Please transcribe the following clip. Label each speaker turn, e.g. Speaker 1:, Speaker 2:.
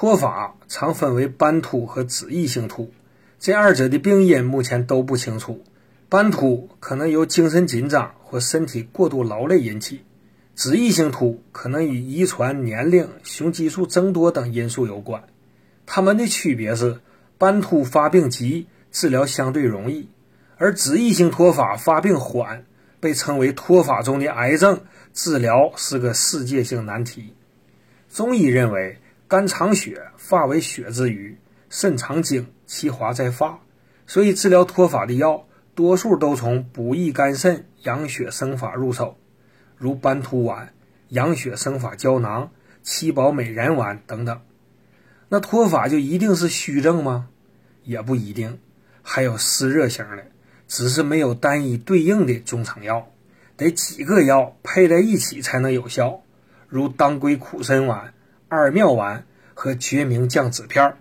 Speaker 1: 脱发常分为斑秃和脂溢性秃，这二者的病因目前都不清楚。斑秃可能由精神紧张或身体过度劳累引起，脂溢性秃可能与遗传、年龄、雄激素增多等因素有关。它们的区别是，斑秃发病急，治疗相对容易，而脂溢性脱发发病缓，被称为脱发中的癌症，治疗是个世界性难题。中医认为。肝藏血，发为血之余；肾藏精，其华在发。所以治疗脱发的药，多数都从补益肝肾、养血生发入手，如斑秃丸、养血生发胶囊、七宝美人丸等等。那脱发就一定是虚症吗？也不一定，还有湿热型的，只是没有单一对应的中成药，得几个药配在一起才能有效，如当归苦参丸。二妙丸和决明降子片儿。